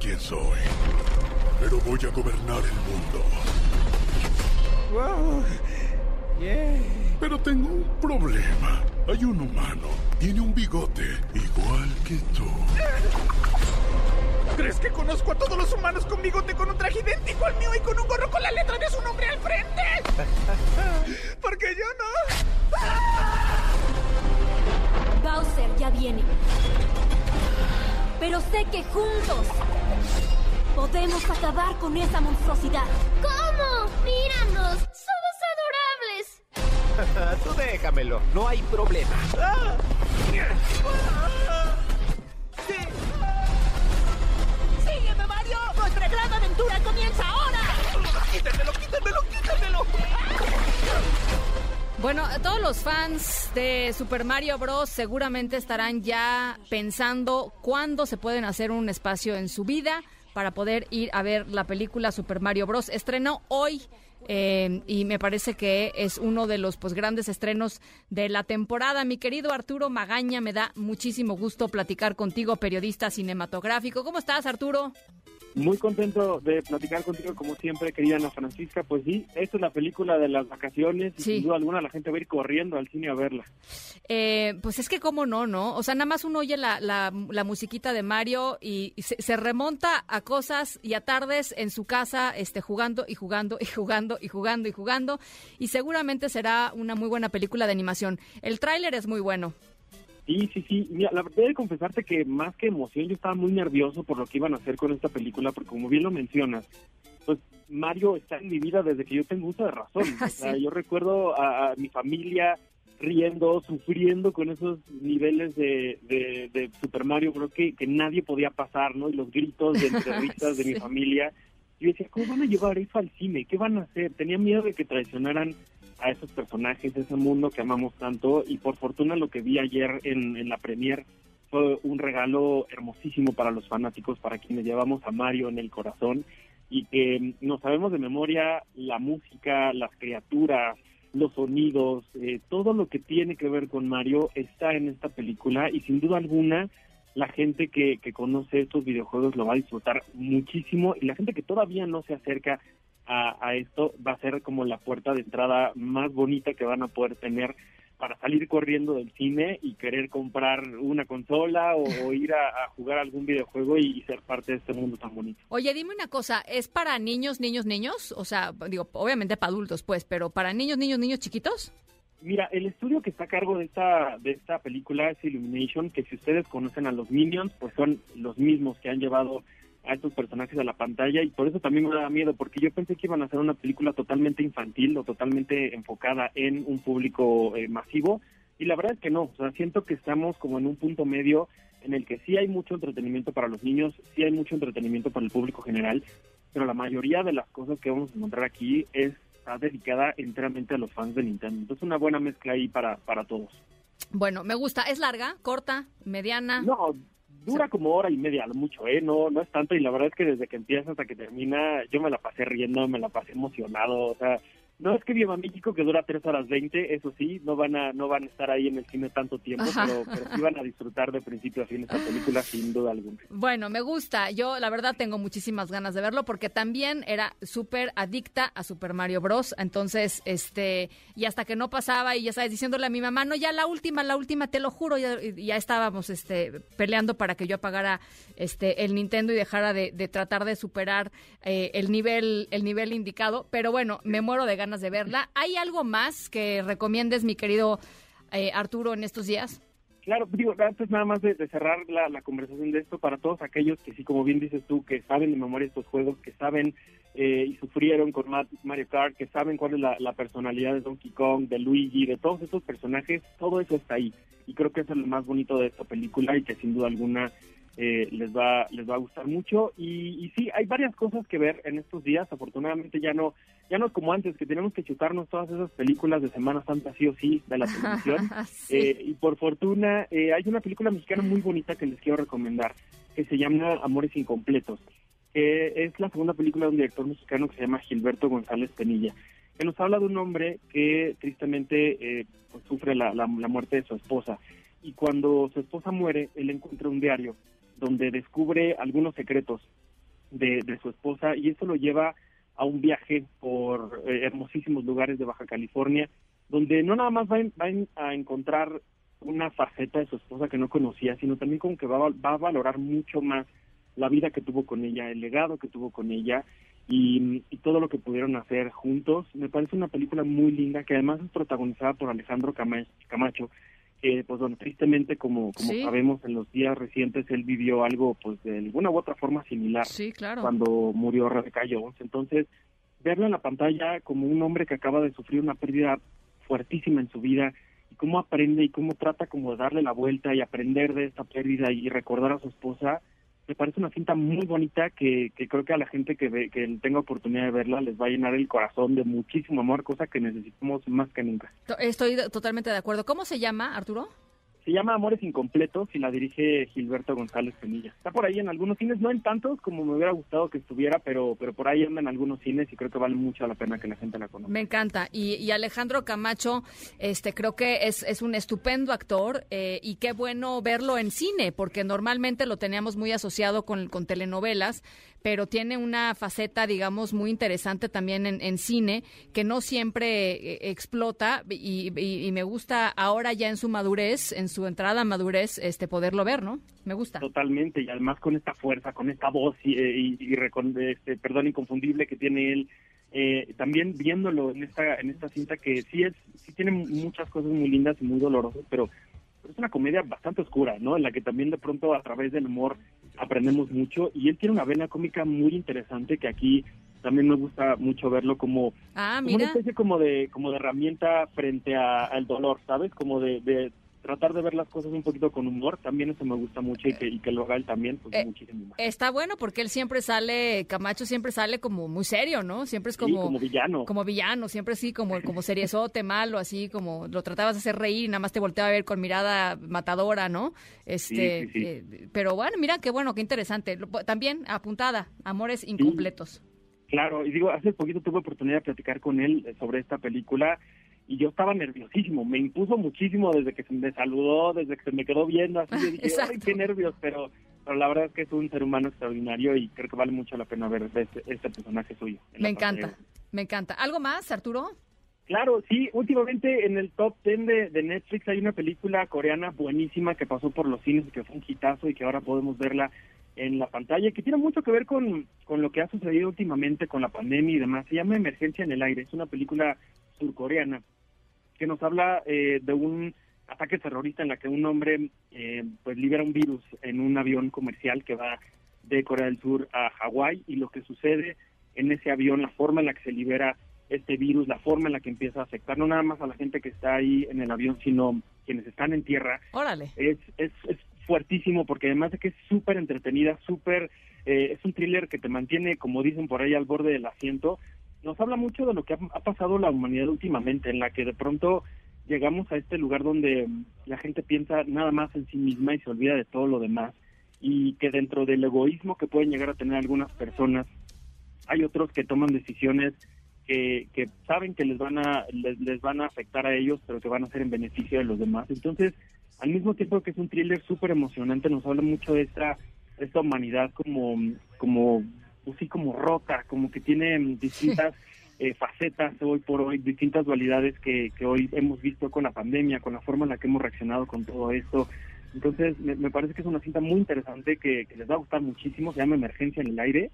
Quién soy, pero voy a gobernar el mundo. Wow. Yeah. Pero tengo un problema. Hay un humano, tiene un bigote, igual que tú. ¿Crees que conozco a todos los humanos con bigote con un traje idéntico al mío y con un gorro con la letra de su nombre al frente? Porque yo no. Bowser ya viene. Pero sé que juntos podemos acabar con esa monstruosidad. ¿Cómo? Míranos, somos adorables. Tú déjamelo, no hay problema. ¡Sígueme, Mario! ¡Nuestra gran aventura comienza ahora! ¡Quítamelo, quítamelo, quítamelo! Bueno, todos los fans de Super Mario Bros. seguramente estarán ya pensando cuándo se pueden hacer un espacio en su vida para poder ir a ver la película Super Mario Bros. Estrenó hoy eh, y me parece que es uno de los pues, grandes estrenos de la temporada. Mi querido Arturo Magaña, me da muchísimo gusto platicar contigo, periodista cinematográfico. ¿Cómo estás, Arturo? Muy contento de platicar contigo como siempre, querida Ana Francisca. Pues sí, esta es la película de las vacaciones y Sí. sin duda alguna la gente va a ir corriendo al cine a verla. Eh, pues es que cómo no, ¿no? O sea, nada más uno oye la, la, la musiquita de Mario y, y se, se remonta a cosas y a tardes en su casa este, jugando y jugando y jugando y jugando y jugando y seguramente será una muy buena película de animación. El tráiler es muy bueno. Sí, sí, sí. Mira, la verdad de confesarte que más que emoción yo estaba muy nervioso por lo que iban a hacer con esta película porque como bien lo mencionas, pues Mario está en mi vida desde que yo tengo uso de razón. O sea, Sí. yo recuerdo a, a mi familia riendo, sufriendo con esos niveles de, de, de Super Mario Bros. Que, que nadie podía pasar, ¿no? Y los gritos de entre risas de mi Sí. familia. Yo decía, ¿cómo van a llevar eso al cine? ¿Qué van a hacer? Tenía miedo de que traicionaran a esos personajes, ese mundo que amamos tanto. Y por fortuna lo que vi ayer en, en la premier fue un regalo hermosísimo para los fanáticos, para quienes llevamos a Mario en el corazón. Y que no sabemos de memoria la música, las criaturas, los sonidos, eh, todo lo que tiene que ver con Mario está en esta película. Y sin duda alguna la gente que conoce estos videojuegos lo va a disfrutar muchísimo. Y la gente que todavía no se acerca a, a esto va a ser como la puerta de entrada más bonita que van a poder tener para salir corriendo del cine y querer comprar una consola o, o ir a, a jugar algún videojuego y, y ser parte de este mundo tan bonito. Oye, dime una cosa, ¿es para niños, niños, niños? O sea, digo, obviamente para adultos, pues, pero para niños, niños, niños chiquitos. Mira, el estudio que está a cargo de esta de esta película es Illumination, que si ustedes conocen a los Minions, pues son los mismos que han llevado a estos personajes a la pantalla y por eso también me da miedo, porque yo pensé que iban a hacer una película totalmente infantil o totalmente enfocada en un público eh, masivo y la verdad es que no, o sea, siento que estamos como en un punto medio en el que sí hay mucho entretenimiento para los niños, sí hay mucho entretenimiento para el público general, pero la mayoría de las cosas que vamos a encontrar aquí es está dedicada enteramente a los fans de Nintendo. Entonces una buena mezcla ahí para, para todos. Bueno, me gusta. ¿Es larga, corta, mediana? No, dura como hora y media, mucho, ¿eh? No, no es tanto y la verdad es que desde que empieza hasta que termina yo me la pasé riendo, me la pasé emocionado, o sea, no es que Viva México que dura tres horas 20, eso sí, no van a no van a estar ahí en el cine tanto tiempo, pero, pero sí van a disfrutar de principio a fin esta película sin duda alguna. Bueno, me gusta. Yo, la verdad, tengo muchísimas ganas de verlo porque también era súper adicta a Super Mario Bros. Entonces, este, y hasta que no pasaba y ya sabes, diciéndole a mi mamá, no, ya la última, la última, te lo juro, ya, ya estábamos, este, peleando para que yo apagara, este, el Nintendo y dejara de, de tratar de superar eh, el nivel, el nivel indicado. Pero bueno, me muero de ganas de verla. ¿Hay algo más que recomiendes, mi querido eh, Arturo, en estos días? Claro, digo, antes nada más de, cerrar la, la, conversación de esto, para todos aquellos que sí, como bien dices tú, que saben de memoria estos juegos, que saben eh, y sufrieron con Mario Kart, que saben cuál es la, la, personalidad de Donkey Kong, de Luigi, de todos estos personajes, todo eso está ahí. Y creo que eso es lo más bonito de esta película y que sin duda alguna eh, les va les va a gustar mucho. Y, y, sí hay varias cosas que ver en estos días. Afortunadamente ya no ya no es como antes que tenemos que chutarnos todas esas películas de Semana Santa sí o sí de la televisión. Sí. eh, y por fortuna eh, hay una película mexicana muy bonita que les quiero recomendar que se llama Amores Incompletos que es la segunda película de un director mexicano que se llama Gilberto González Penilla que nos habla de un hombre que tristemente pues, sufre la, la, la muerte de su esposa. Y cuando su esposa muere él encuentra un diario donde descubre algunos secretos de, de, su esposa y eso lo lleva a un viaje por eh, hermosísimos lugares de Baja California, donde no nada más va, va a encontrar una faceta de su esposa que no conocía, sino también como que va, va, a valorar mucho más la vida que tuvo con ella, el legado que tuvo con ella y, y, todo lo que pudieron hacer juntos. Me parece una película muy linda que además es protagonizada por Alejandro Camacho, que pues bueno, tristemente como como sí. sabemos en los días recientes él vivió algo pues de alguna u otra forma similar sí, claro. cuando murió Rebeca Jones entonces verlo en la pantalla como un hombre que acaba de sufrir una pérdida fuertísima en su vida y cómo aprende y cómo trata como de darle la vuelta y aprender de esta pérdida y recordar a su esposa me parece una cinta muy bonita que, que creo que a la gente que, ve, que tenga oportunidad de verla les va a llenar el corazón de muchísimo amor, cosa que necesitamos más que nunca. Estoy totalmente de acuerdo. ¿Cómo se llama, Arturo? Se llama Amores Incompletos y la dirige Gilberto González Penilla. Está por ahí en algunos cines, no en tantos como me hubiera gustado que estuviera, pero, pero por ahí anda en algunos cines y creo que vale mucho la pena que la gente la conozca. Me encanta. Y, Alejandro Camacho, este, creo que es, es un estupendo actor eh, y qué bueno verlo en cine, porque normalmente lo teníamos muy asociado con, con telenovelas, pero tiene una faceta, digamos, muy interesante también en, cine, que no siempre eh, explota y, y, me gusta ahora ya en su madurez, en su entrada a madurez, este poderlo ver, ¿no? Me gusta. Totalmente, y además con esta fuerza, con esta voz y, y, y este, perdón, inconfundible que tiene él. Eh, también viéndolo en esta en esta cinta que sí es sí tiene muchas cosas muy lindas y muy dolorosas pero es una comedia bastante oscura, ¿no? En la que también de pronto a través del humor aprendemos mucho y él tiene una vena cómica muy interesante que aquí también me gusta mucho verlo como, ah, como una especie como de como de herramienta frente al dolor, ¿sabes? Como de, de tratar de ver las cosas un poquito con humor, también eso me gusta mucho y que, y que lo haga él también, pues eh, muchísimo más. Está bueno porque él siempre sale, Camacho siempre sale como muy serio, ¿no? Siempre es como... Sí, como villano. Como villano, siempre sí, como, como seriezote, malo, así como lo tratabas de hacer reír y nada más te volteaba a ver con mirada matadora, ¿no? Este, sí, sí, sí. Eh, pero bueno, mira qué bueno, qué interesante. También apuntada, Amores Incompletos. Claro, y digo, hace poquito tuve oportunidad de platicar con él sobre esta película y yo estaba nerviosísimo, me impuso muchísimo desde que se me saludó, desde que se me quedó viendo, así yo dije, ay, qué nervios, pero, pero la verdad es que es un ser humano extraordinario y creo que vale mucho la pena ver este, este personaje suyo. Me encanta, me encanta. ¿Algo más, Arturo? Claro, sí, últimamente en el top 10 de, de, Netflix hay una película coreana buenísima que pasó por los cines y que fue un hitazo y que ahora podemos verla en la pantalla, que tiene mucho que ver con, con lo que ha sucedido últimamente con la pandemia y demás. Se llama Emergencia en el Aire, es una película surcoreana que nos habla eh, de un ataque terrorista en la que un hombre eh, pues libera un virus en un avión comercial que va de Corea del Sur a Hawái y lo que sucede en ese avión, la forma en la que se libera este virus, la forma en la que empieza a afectar no nada más a la gente que está ahí en el avión, sino quienes están en tierra. Órale. Es, es, es fuertísimo porque además de que es súper entretenida, súper, eh, es un thriller que te mantiene, como dicen por ahí, al borde del asiento, nos habla mucho de lo que ha, pasado la humanidad últimamente, en la que de pronto llegamos a este lugar donde la gente piensa nada más en sí misma y se olvida de todo lo demás, y que dentro del egoísmo que pueden llegar a tener algunas personas, hay otros que toman decisiones que, saben que les van a les, van a afectar a ellos, pero que van a ser en beneficio de los demás. Entonces, al mismo tiempo que es un thriller súper emocionante, nos habla mucho de esta, esta humanidad como, como pues sí, como rota, como que tiene distintas eh, facetas hoy por hoy, distintas dualidades que, que hoy hemos visto con la pandemia, con la forma en la que hemos reaccionado con todo esto. Entonces, me, me parece que es una cinta muy interesante que, que, les va a gustar muchísimo, se llama Emergencia en el Aire.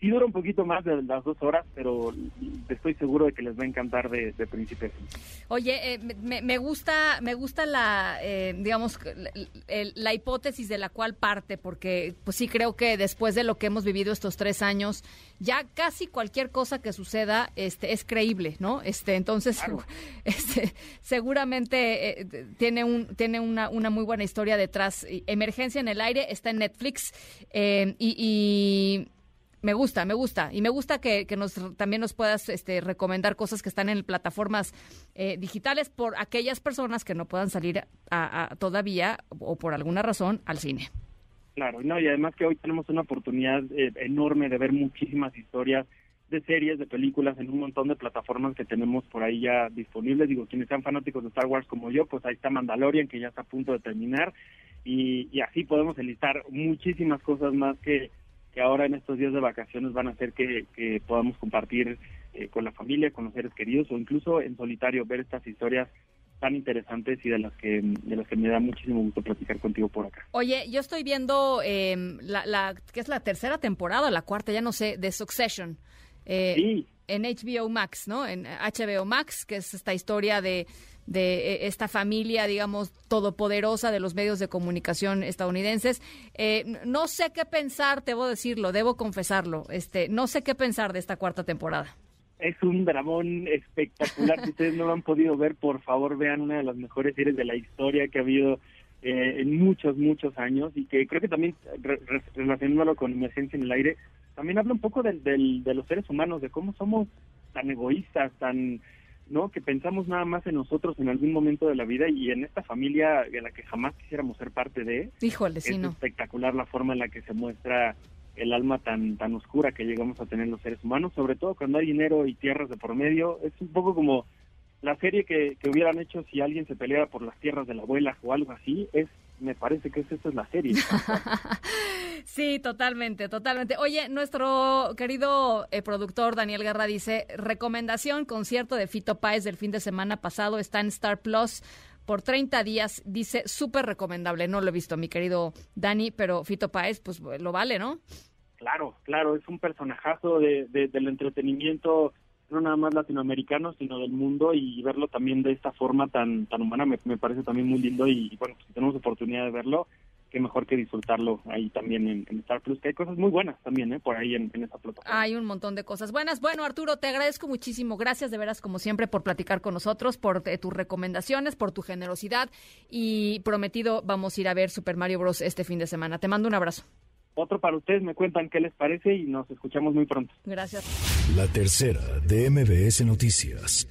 Sí dura un poquito más de las dos horas, pero estoy seguro de que les va a encantar de, de principio. Oye, eh, me, me gusta, me gusta la, eh, digamos, la, la hipótesis de la cual parte, porque pues sí creo que después de lo que hemos vivido estos tres años, ya casi cualquier cosa que suceda, este, es creíble, ¿no? Este, entonces, este, seguramente eh, tiene un, tiene una, una muy buena historia detrás. Emergencia en el aire está en Netflix y, y me gusta, me gusta. Y me gusta que, nos también nos puedas este, recomendar cosas que están en plataformas eh, digitales por aquellas personas que no puedan salir a, todavía o por alguna razón al cine. Claro, no, y además que hoy tenemos una oportunidad eh, enorme de ver muchísimas historias de series, de películas en un montón de plataformas que tenemos por ahí ya disponibles. Digo, quienes sean fanáticos de Star Wars como yo, pues ahí está Mandalorian, que ya está a punto de terminar. Y, y así podemos enlistar muchísimas cosas más que, que ahora en estos días de vacaciones van a hacer que, podamos compartir eh, con la familia, con los seres queridos o incluso en solitario ver estas historias tan interesantes y de las que de las que me da muchísimo gusto platicar contigo por acá. Oye, yo estoy viendo eh, la, la que es la tercera temporada, la cuarta, ya no sé, de Succession. Eh, sí. En HBO Max, ¿no? En HBO Max, que es esta historia de de eh, esta familia, digamos, todopoderosa de los medios de comunicación estadounidenses. Eh, no sé qué pensar, debo decirlo, debo confesarlo. Este, no sé qué pensar de esta cuarta temporada. Es un dramón espectacular. si ustedes no lo han podido ver, por favor vean una de las mejores series de la historia que ha habido eh, en muchos, muchos años y que creo que también, relacionándolo con Emergencia en el Aire, también habla un poco del, de los seres humanos, de cómo somos tan egoístas, tan ¿no? Que pensamos nada más en nosotros en algún momento de la vida y en esta familia de la que jamás quisiéramos ser parte de. Híjole, es sí, espectacular la forma en la que se muestra el alma tan tan oscura que llegamos a tener los seres humanos, sobre todo cuando hay dinero y tierras de por medio. Es un poco como la serie que, que hubieran hecho si alguien se peleara por las tierras de la abuela o algo así. Es me parece que esa es la serie. sí, totalmente, totalmente. Oye, nuestro querido eh, productor Daniel Guerra dice, recomendación, concierto de Fito Páez del fin de semana pasado, está en Star Plus por 30 días, dice, súper recomendable. No lo he visto, mi querido Dani, pero Fito Páez, pues lo vale, ¿no? Claro, claro, es un personajazo de, del entretenimiento no nada más latinoamericano, sino del mundo y verlo también de esta forma tan tan humana me, parece también muy lindo y, bueno, si tenemos oportunidad de verlo, qué mejor que disfrutarlo ahí también en, Star Plus, que hay cosas muy buenas también, ¿eh? Por ahí en, esa plataforma. Hay un montón de cosas buenas. Bueno, Arturo, te agradezco muchísimo. Gracias de veras, como siempre, por platicar con nosotros, por eh, tus recomendaciones, por tu generosidad y prometido vamos a ir a ver Super Mario Bros. este fin de semana. Te mando un abrazo. Otro para ustedes, me cuentan qué les parece y nos escuchamos muy pronto. Gracias. La tercera de MBS Noticias.